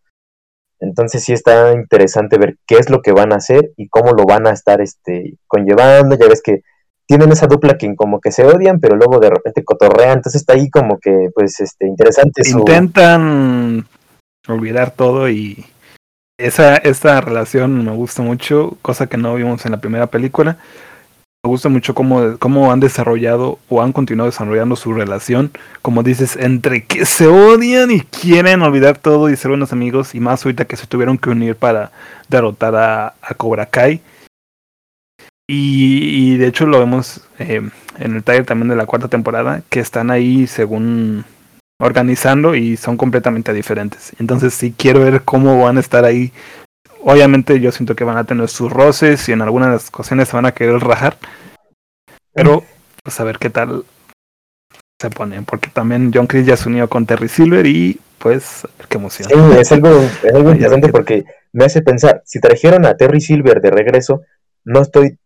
Entonces sí está interesante ver qué es lo que van a hacer y cómo lo van a estar este, conllevando. Ya ves que tienen esa dupla que como que se odian, pero luego de repente cotorrean. Entonces está ahí como que, pues, este, interesante
intentan olvidar todo y esa esta relación me gusta mucho, cosa que no vimos en la primera película. Me gusta mucho cómo, cómo han desarrollado o han continuado desarrollando su relación, como dices, entre que se odian y quieren olvidar todo y ser buenos amigos, y más ahorita que se tuvieron que unir para derrotar a, a Cobra Kai. Y, y de hecho lo vemos eh, en el trailer también de la cuarta temporada, que están ahí según organizando y son completamente diferentes. Entonces sí quiero ver cómo van a estar ahí. Obviamente yo siento que van a tener sus roces y en algunas ocasiones se van a querer rajar. Pero pues a ver qué tal se ponen. Porque también John Chris ya se unió con Terry Silver y pues qué emoción.
Sí, es algo, es algo interesante
que-
porque me hace pensar, si trajeron a Terry Silver de regreso, no estoy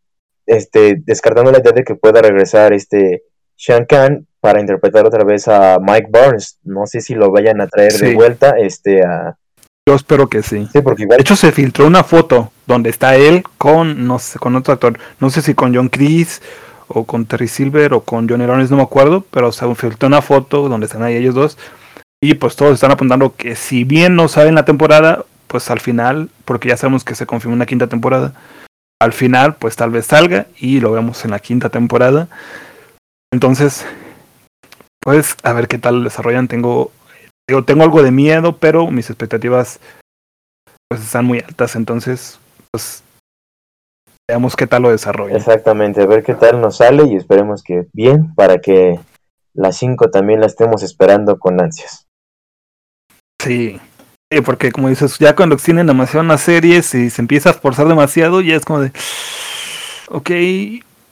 este, descartando la idea de que pueda regresar este Sean Khan para interpretar otra vez a Mike Barnes. No sé si lo vayan a traer de vuelta, este, a...
Yo espero que sí.
Sí, porque
De hecho se filtró una foto donde está él con no sé con otro actor, no sé si con John Chris o con Terry Silver o con Johnny Lawrence, no me acuerdo, pero se filtró una foto donde están ahí ellos dos y pues todos están apuntando que si bien no saben la temporada, pues al final, porque ya sabemos que se confirmó una quinta temporada, al final pues tal vez salga y lo vemos en la quinta temporada. Entonces, pues a ver qué tal lo desarrollan. Tengo, digo, tengo algo de miedo, pero mis expectativas pues están muy altas, entonces pues veamos qué tal lo desarrollan.
Exactamente, a ver qué tal nos sale y esperemos que bien para que las 5 también la estemos esperando con ansias.
Sí. Sí, porque como dices, ya cuando extienden demasiado una serie, si se empieza a forzar demasiado, ya es como de, ok,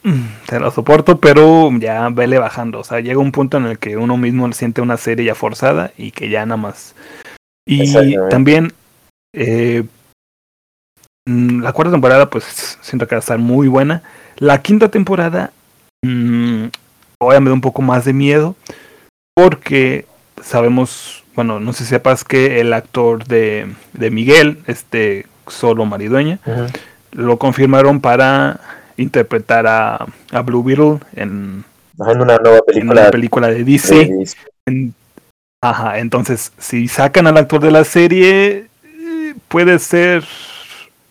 mm, te lo soporto, pero ya vele bajando. O sea, llega un punto en el que uno mismo siente una serie ya forzada y que ya nada más. Y también eh, mm, la cuarta temporada, pues siento que va a estar muy buena. La quinta temporada, mm, todavía me da un poco más de miedo, porque sabemos, bueno, no sé si sepas que el actor de, de Miguel, este solo maridueña, lo confirmaron para interpretar a, a Blue Beetle en,
En una nueva
en
película
una película de DC.
de-
En- Ajá, entonces, si sacan al actor de la serie, puede ser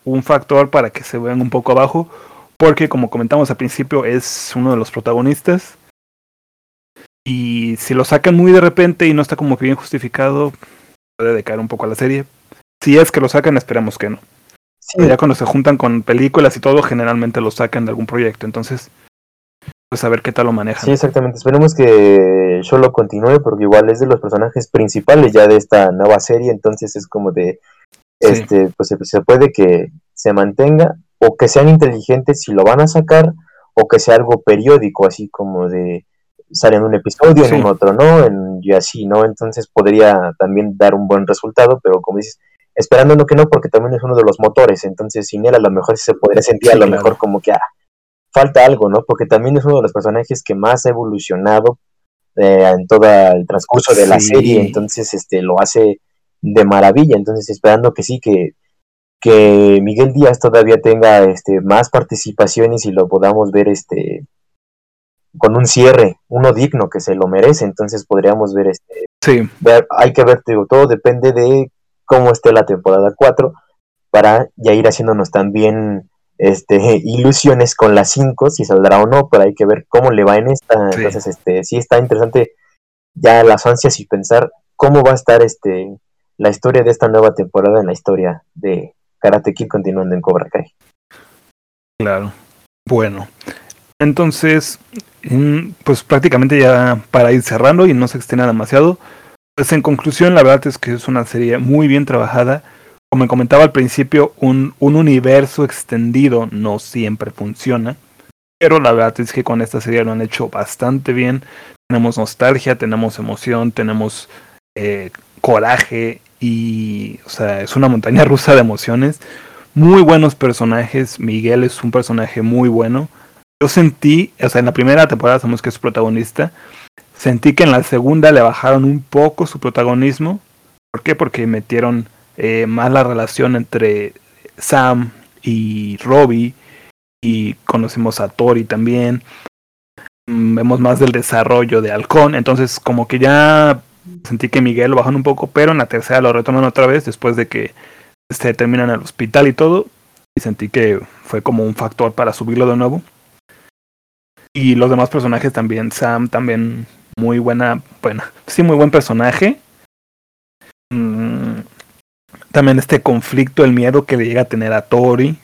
un factor para que se vean un poco abajo, porque como comentamos al principio, es uno de los protagonistas. Y si lo sacan muy de repente y no está como que bien justificado, puede decaer un poco la serie. Si es que lo sacan, esperamos que no.
Sí,
Ya cuando se juntan con películas y todo, generalmente lo sacan de algún proyecto. Entonces, pues a ver qué tal lo manejan.
Sí, exactamente. Esperemos que Solo continúe porque igual es de los personajes principales ya de esta nueva serie, entonces es como de,
Sí.
este, pues se puede que se mantenga o que sean inteligentes si lo van a sacar o que sea algo periódico, así como de sale en un episodio,
Sí.
en un otro no, en, y así, ¿no? Entonces podría también dar un buen resultado, pero como dices, esperando no que no, porque también es uno de los motores, entonces sin él a lo mejor se podría sentir
Sí,
a lo
claro.
mejor como que ah, falta algo, ¿no? Porque también es uno de los personajes que más ha evolucionado eh, en todo el transcurso de la serie, entonces este lo hace de maravilla, entonces esperando que sí, que que Miguel Díaz todavía tenga este, más participaciones y lo podamos ver este, con un cierre, uno digno que se lo merece, entonces podríamos ver este
sí.
hay que ver, digo, todo depende de cómo esté la temporada 4 para ya ir haciéndonos también este ilusiones con la 5, si saldrá o no, pero hay que ver cómo le va en esta. Entonces, este, sí está interesante ya las ansias y pensar cómo va a estar este la historia de esta nueva temporada en la historia de Karate Kid continuando en Cobra Kai.
Claro. Bueno, entonces, mm, pues prácticamente ya para ir cerrando y no se extienda demasiado, pues en conclusión, la verdad es que es una serie muy bien trabajada. Como comentaba al principio, un, un universo extendido no siempre funciona. Pero la verdad es que con esta serie lo han hecho bastante bien. Tenemos nostalgia, tenemos emoción, tenemos eh, coraje y, o sea, es una montaña rusa de emociones. Muy buenos personajes. Miguel es un personaje muy bueno yo sentí, o sea, en la primera temporada sabemos que es protagonista, sentí que en la segunda le bajaron un poco su protagonismo. ¿Por qué? Porque metieron eh, más la relación entre Sam y Robbie y conocemos a Tori también. Mm, vemos más del desarrollo de Halcón, entonces como que ya sentí que Miguel lo bajaron un poco, pero en la tercera lo retoman otra vez después de que se terminan el hospital y todo. Y sentí que fue como un factor para subirlo de nuevo. Y los demás personajes también, Sam también muy buena, bueno, sí, muy buen personaje. Mm, también este conflicto, el miedo que le llega a tener a Tori.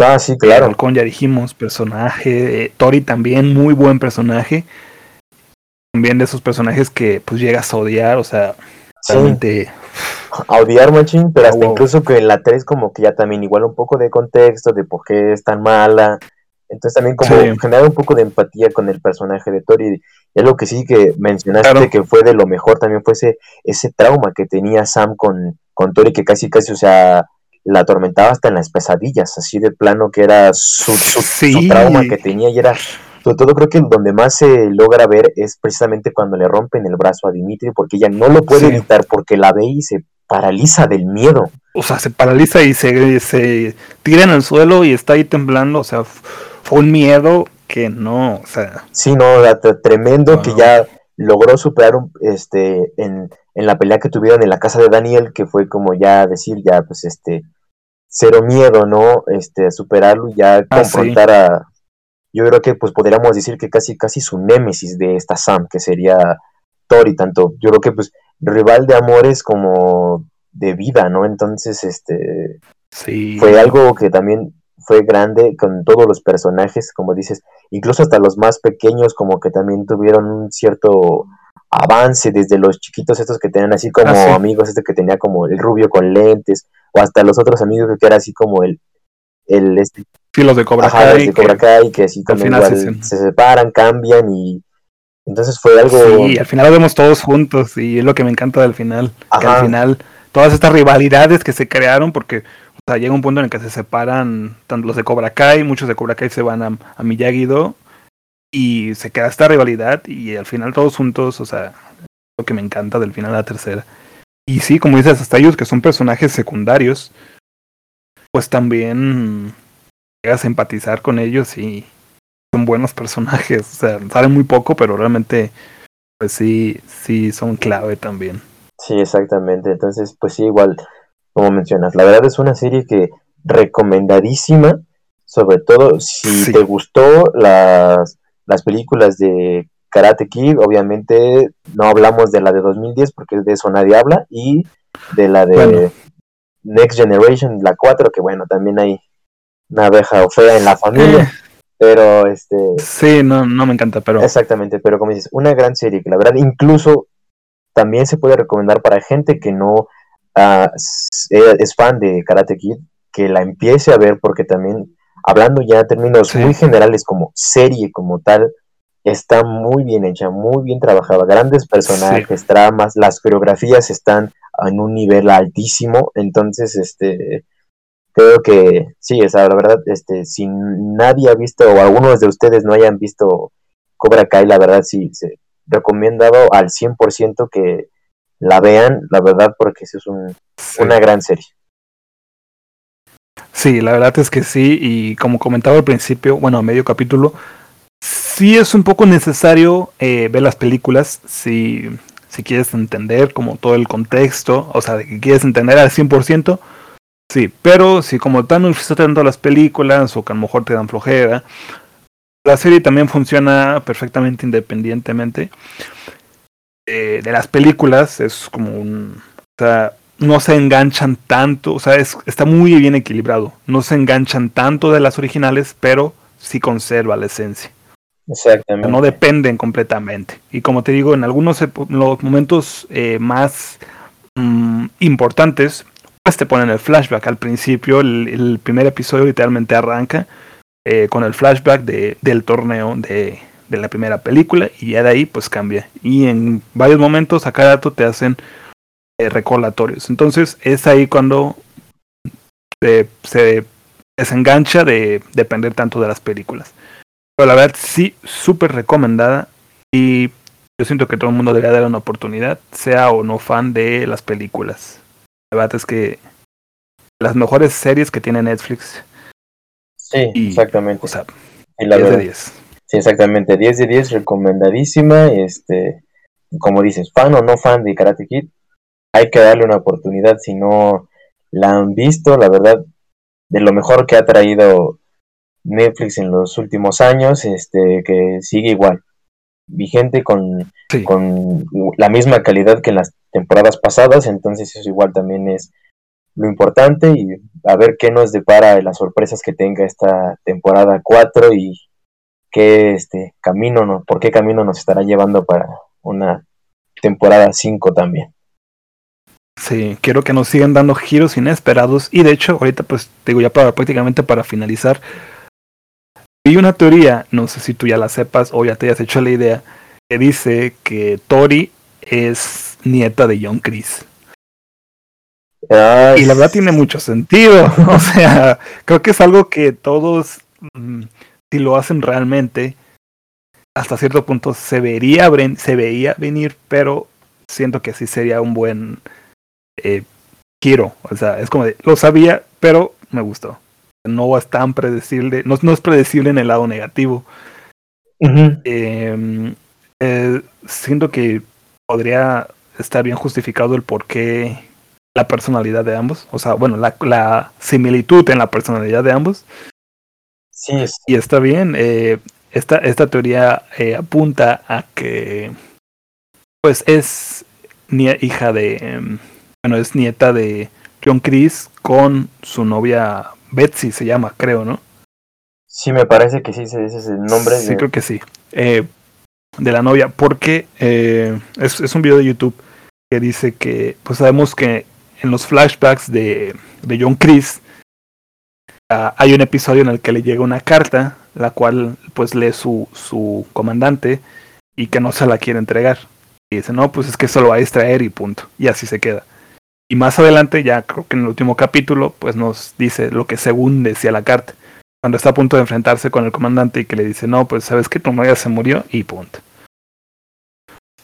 Ah, sí, claro.
Con ya dijimos, personaje. Eh, Tori también, muy buen personaje. También de esos personajes que pues llegas a odiar, o sea, realmente.
A odiar, machín, pero hasta incluso que en la 3 como que ya también igual un poco de contexto de por qué es tan mala entonces también como generar un poco de empatía con el personaje de Tori. Y algo que sí que mencionaste que fue de lo mejor también fue ese, ese trauma que tenía Sam con, con Tori, que casi casi, o sea, la atormentaba hasta en las pesadillas, así de plano que era su, su, trauma que tenía y era... Sobre todo creo que donde más se logra ver es precisamente cuando le rompen el brazo a Dimitri, porque ella no lo puede evitar, porque la ve y se paraliza del miedo.
O sea, se paraliza y se, se tira en el suelo y está ahí temblando, o sea, fue un miedo que no, o sea.
Sí, no, tremendo que ya logró superar un, este en, en, la pelea que tuvieron en la casa de Daniel, que fue como ya decir, ya pues este, cero miedo, ¿no? Este, superarlo y ya ah, confrontar a. Yo creo que pues podríamos decir que casi, casi su némesis de esta Sam, que sería Tori, tanto, yo creo que pues rival de amores como de vida, ¿no? Entonces, este.
Sí.
Fue algo que también fue grande con todos los personajes, como dices, incluso hasta los más pequeños como que también tuvieron un cierto avance desde los chiquitos estos que tenían así como ah, amigos, este que tenía como el rubio con lentes, o hasta los otros amigos que era así como el, el este,
sí, los de Cobra Kai,
de Cobra Kai que así también se, separan, cambian y entonces fue algo...
Sí, al final lo vemos todos juntos y es lo que me encanta del final, que al final todas estas rivalidades que se crearon porque o sea, llega un punto en el que se separan tanto los de Cobra Kai, muchos de Cobra Kai se van a, a Miyagi-Do y se queda esta rivalidad y al final todos juntos, o sea, lo que me encanta del final a la tercera. Y sí, como dices, hasta ellos que son personajes secundarios, pues también llegas a empatizar con ellos y son buenos personajes, o sea, saben muy poco, pero realmente, pues sí, sí son clave también.
Sí, exactamente. Entonces, pues sí, igual como mencionas. La verdad es una serie que recomendadísima, sobre todo si te gustó las, las películas de Karate Kid, obviamente no hablamos de la de 2010 porque de eso nadie habla, y de la de Next Generation, la 4, que bueno, también hay una abeja fea en la familia. Eh. Pero este.
Sí, no, no me encanta, pero.
Exactamente, pero como dices, una gran serie que la verdad incluso también se puede recomendar para gente que no Ah, es fan de Karate Kid, que la empiece a ver porque también, hablando ya en términos muy generales como serie como tal, está muy bien hecha, muy bien trabajada, grandes personajes, tramas, las coreografías están en un nivel altísimo, entonces este creo que sí, esa la verdad, este, si nadie ha visto o algunos de ustedes no hayan visto Cobra Kai, la verdad sí, se recomendado al 100% que la vean, la verdad, porque es un, una gran serie.
Sí, la verdad es que sí, y como comentaba al principio, bueno, a medio capítulo, sí es un poco necesario eh, ver las películas si, si quieres entender como todo el contexto, o sea, de que quieres entender al 100%, sí, pero si como tal no tanto las películas o que a lo mejor te dan flojera, la serie también funciona perfectamente independientemente eh, de las películas, es como un... O sea, no se enganchan tanto, o sea, está muy bien equilibrado. No se enganchan tanto de las originales, pero sí conserva la esencia.
Exactamente.
No dependen completamente. Y como te digo, en algunos los momentos eh, más mm, importantes, pues te ponen el flashback. Al principio, el, primer episodio literalmente arranca eh, con el flashback de, del torneo de, de la primera película y ya de ahí pues cambia. Y en varios momentos a cada rato te hacen eh, recordatorios. Entonces es ahí cuando se, se desengancha de depender tanto de las películas. Pero la verdad sí, súper recomendada y yo siento que todo el mundo debería dar una oportunidad, sea o no fan de las películas. La verdad es que las mejores series que tiene Netflix.
Sí, exactamente.
O sea, 10 de 10.
Sí, exactamente, 10 de 10, recomendadísima. Este, como dices, fan o no fan de Karate Kid, hay que darle una oportunidad si no la han visto, la verdad, de lo mejor que ha traído Netflix en los últimos años, este, que sigue igual, vigente con, con la misma calidad que en las temporadas pasadas, entonces eso igual también es lo importante y a ver qué nos depara de las sorpresas que tenga esta temporada 4 y qué este camino no, por qué camino nos estará llevando para una temporada 5 también.
Sí, quiero que nos sigan dando giros inesperados. Y de hecho, ahorita pues digo ya para prácticamente para finalizar. Vi una teoría, no sé si tú ya la sepas o ya te hayas hecho la idea, que dice que Tori es nieta de John Chris. y la verdad tiene mucho sentido. o sea, creo que es algo que todos, mm, si lo hacen realmente, hasta cierto punto se vería se veía venir, pero siento que sí sería un buen eh, quiero. O sea, es como de, lo sabía, pero me gustó. No es tan predecible, no, no es predecible en el lado negativo. Em, eh, siento que podría estar bien justificado el por qué la personalidad de ambos. O sea, bueno, la, la similitud en la personalidad de ambos.
Sí,
Y está bien. Eh, esta, esta teoría eh, apunta a que pues es hija de em, bueno, es nieta de John Chris con su novia Betsy, se llama, creo, ¿no?
Sí, me parece que sí, ese es el nombre.
Sí, creo que sí. Eh, de la novia, porque eh, es, un video de YouTube que dice que, pues sabemos que en los flashbacks de, de John Chris hay un episodio en el que le llega una carta, la cual pues lee su, su comandante y que no se la quiere entregar. Y dice, no, pues es que eso lo va a distraer y punto. Y así se queda. Y más adelante, ya creo que en el último capítulo, pues nos dice lo que según decía la carta. Cuando está a punto de enfrentarse con el comandante y que le dice, no, pues sabes que tu novia se murió y punto.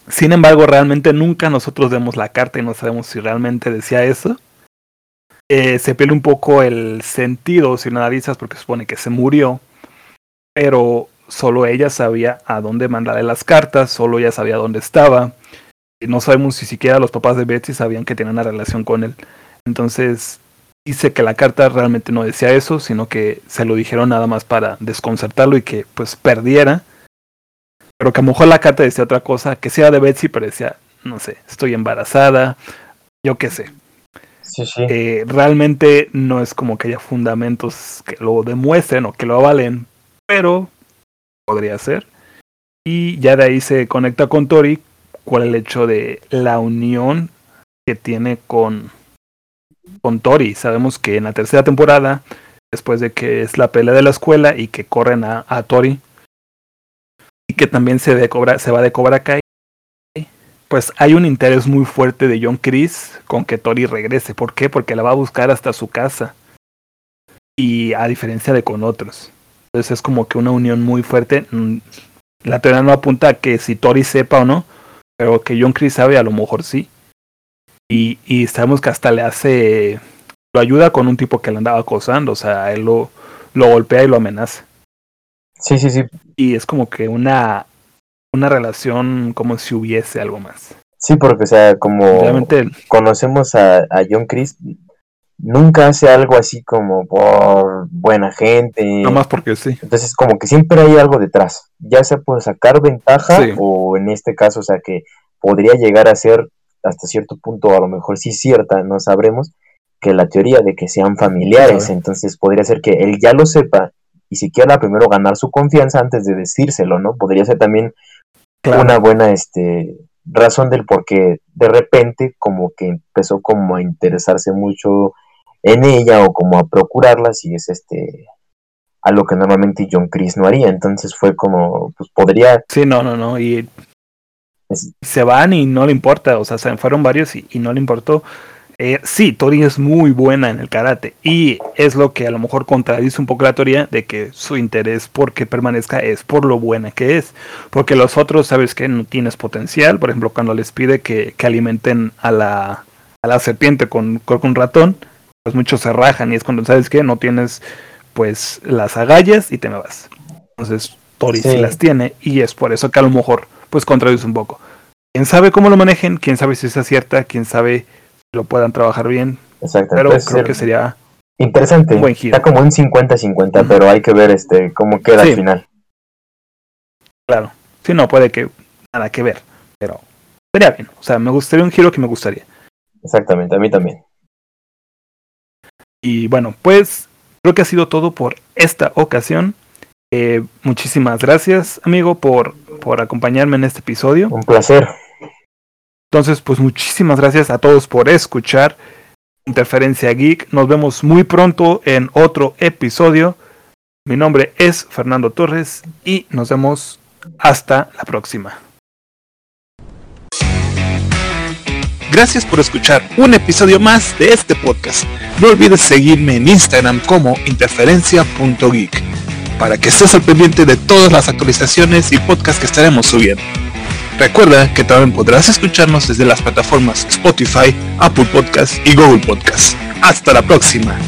Sin embargo, realmente nunca nosotros vemos la carta y no sabemos si realmente decía eso. Eh, se pierde un poco el sentido si lo analizas porque supone que se murió, pero solo ella sabía a dónde mandarle las cartas, solo ella sabía dónde estaba no sabemos si siquiera los papás de Betsy sabían que tenían una relación con él. Entonces, dice que la carta realmente no decía eso, sino que se lo dijeron nada más para desconcertarlo y que pues perdiera. Pero que a lo mejor la carta decía otra cosa, que sea de Betsy, pero decía, no sé, estoy embarazada, yo qué sé. Eh, realmente no es como que haya fundamentos que lo demuestren o que lo avalen, pero podría ser. Y ya de ahí se conecta con Tori, cuál el hecho de la unión que tiene con, con Tori. Sabemos que en la tercera temporada, después de que es la pelea de la escuela y que corren a, a Tori, y que también se, de se va de Cobra Kai, pues hay un interés muy fuerte de John Chris con que Tori regrese. ¿Por qué? Porque la va a buscar hasta su casa. Y a diferencia de con otros. Entonces es como que una unión muy fuerte. Mm, la teoría no apunta a que si Tori sepa o no, pero que John Chris sabe, a lo mejor sí. Y, y sabemos que hasta le hace lo ayuda con un tipo que le andaba acosando, o sea, él lo, lo golpea y lo amenaza.
Sí, sí, sí.
Y es como que una, una relación como si hubiese algo más.
Sí, porque, o sea, como
Realmente,
conocemos a, a John Chris, nunca hace algo así como por buena gente.
nomás porque sí.
Entonces, como que siempre hay algo detrás, ya sea por sacar ventaja
Sí.
o en este caso, o sea, que podría llegar a ser hasta cierto punto, a lo mejor sí cierta, no sabremos, que la teoría de que sean familiares,
Claro.
entonces podría ser que él ya lo sepa y si quiera primero ganar su confianza antes de decírselo, ¿no? Podría ser también
Claro.
una buena este, razón del por qué de repente como que empezó como a interesarse mucho en ella o como a procurarla si es este algo que normalmente John Chris no haría entonces fue como pues podría
Sí, no, no, no. Y
Es-
se van y no le importa. O sea, se fueron varios y, y no le importó. Eh, sí, Tori es muy buena en el karate. Y es lo que a lo mejor contradice un poco la teoría de que su interés por que permanezca es por lo buena que es. Porque los otros, sabes que no tienes potencial. Por ejemplo, cuando les pide que, que alimenten a la, a la serpiente con, con un ratón, pues muchos se rajan. Y es cuando sabes que no tienes pues las agallas y te me vas. Entonces, Tori sí.
Sí.
las tiene. Y es por eso que a lo mejor pues contradice un poco. Quién sabe cómo lo manejen, quién sabe si es acierta, quién sabe lo puedan trabajar bien,
exacto
pero creo que sería
interesante
un buen giro.
está como un 50-50
Ujú.
pero hay que ver este cómo queda
Sí.
al final
claro. Si no, puede que nada que ver, pero sería bien. O sea, me gustaría un giro que me gustaría.
exactamente a mí también
Y bueno, pues creo que ha sido todo por esta ocasión. Eh, muchísimas gracias, amigo, por, por acompañarme en este episodio.
un placer
Entonces, pues muchísimas gracias a todos por escuchar Interferencia Geek. Nos vemos muy pronto en otro episodio. Mi nombre es Fernando Torres y nos vemos hasta la próxima.
Gracias por escuchar un episodio más de este podcast. No olvides seguirme en Instagram como interferencia.geek para que estés al pendiente de todas las actualizaciones y podcasts que estaremos subiendo. Recuerda que también podrás escucharnos desde las plataformas Spotify, Apple Podcasts y Google Podcasts. Hasta la próxima.